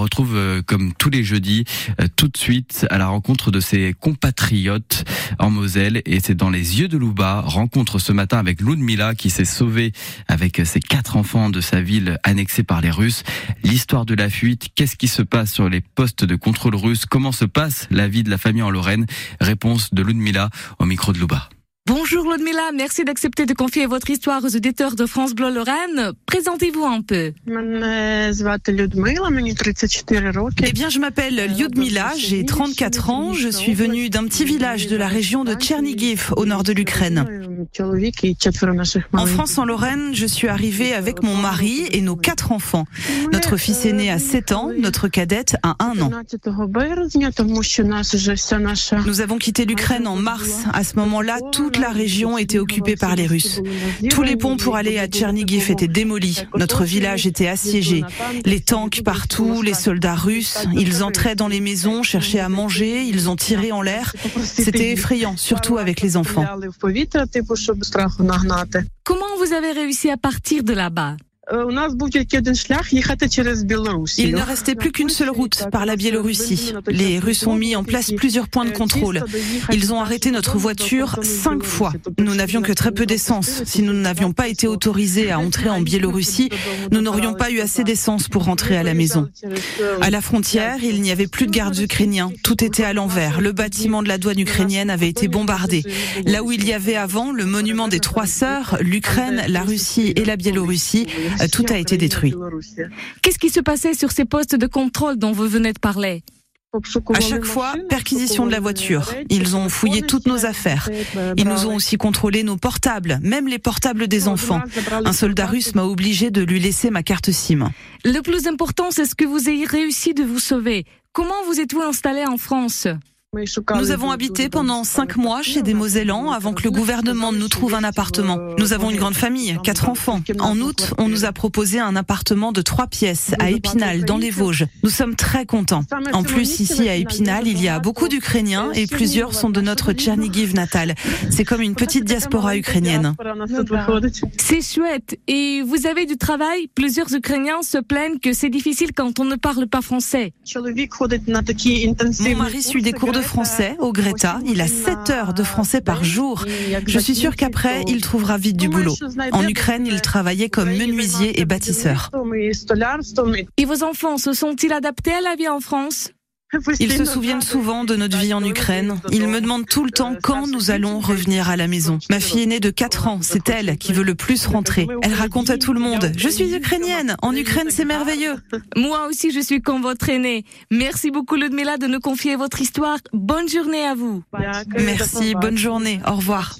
retrouve euh, comme tous les jeudis, euh, tout de suite à la rencontre de ses compatriotes en Moselle. Et c'est dans les yeux de Louba, rencontre ce matin avec Ludmila qui s'est sauvée avec ses quatre enfants de sa ville annexée par les Russes. L'histoire de la fuite, qu'est-ce qui se passe sur les postes de contrôle russes, comment se passe la vie de la famille en Lorraine? Réponse de Ludmila au micro de Louba. Bonjour Ludmila, merci d'accepter de confier votre histoire aux auditeurs de France Bleu Lorraine. Présentez-vous un peu. Eh bien, je m'appelle Lyudmila, j'ai 34 ans, je suis venue d'un petit village de la région de Tchernigiv, au nord de l'Ukraine. En France, en Lorraine, je suis arrivée avec mon mari et nos quatre enfants. Notre fils aîné a 7 ans, notre cadette a 1 an. Nous avons quitté l'Ukraine en mars. À ce moment-là, toute la région était occupée par les Russes. Tous les ponts pour aller à Tchernigiv étaient démolis. Notre village était assiégé. Les tanks partout, les soldats russes, ils entraient dans les maisons, cherchaient à manger, ils ont tiré en l'air. C'était effrayant, surtout avec les enfants. Comment vous avez réussi à partir de là-bas? Il ne restait plus qu'une seule route par la Biélorussie. Les Russes ont mis en place plusieurs points de contrôle. Ils ont arrêté notre voiture cinq fois. Nous n'avions que très peu d'essence. Si nous n'avions pas été autorisés à entrer en Biélorussie, nous n'aurions pas eu assez d'essence pour rentrer à la maison. À la frontière, il n'y avait plus de gardes ukrainiens. Tout était à l'envers. Le bâtiment de la douane ukrainienne avait été bombardé. Là où il y avait avant le monument des trois sœurs, l'Ukraine, la Russie et la Biélorussie, euh, tout a été détruit. Qu'est-ce qui se passait sur ces postes de contrôle dont vous venez de parler? À chaque fois, perquisition de la voiture. Ils ont fouillé toutes nos affaires. Ils nous ont aussi contrôlé nos portables, même les portables des enfants. Un soldat russe m'a obligé de lui laisser ma carte SIM. Le plus important, c'est ce que vous ayez réussi de vous sauver. Comment vous êtes-vous installé en France? Nous avons habité pendant cinq mois chez des Mosellans avant que le gouvernement nous trouve un appartement. Nous avons une grande famille, quatre enfants. En août, on nous a proposé un appartement de trois pièces à Épinal, dans les Vosges. Nous sommes très contents. En plus, ici à Épinal, il y a beaucoup d'Ukrainiens et plusieurs sont de notre Tchernigiv natal. C'est comme une petite diaspora ukrainienne. C'est chouette. Et vous avez du travail? Plusieurs Ukrainiens se plaignent que c'est difficile quand on ne parle pas français. Mon mari suit des cours français au Greta. Il a 7 heures de français par jour. Je suis sûre qu'après, il trouvera vite du boulot. En Ukraine, il travaillait comme menuisier et bâtisseur. Et vos enfants se sont-ils adaptés à la vie en France? Ils se souviennent souvent de notre vie en Ukraine. Ils me demandent tout le temps quand nous allons revenir à la maison. Ma fille aînée de 4 ans, c'est elle qui veut le plus rentrer. Elle raconte à tout le monde, je suis ukrainienne, en Ukraine c'est merveilleux. Moi aussi je suis comme votre aînée. Merci beaucoup Ludmila de nous confier votre histoire. Bonne journée à vous. Merci, bonne journée, au revoir.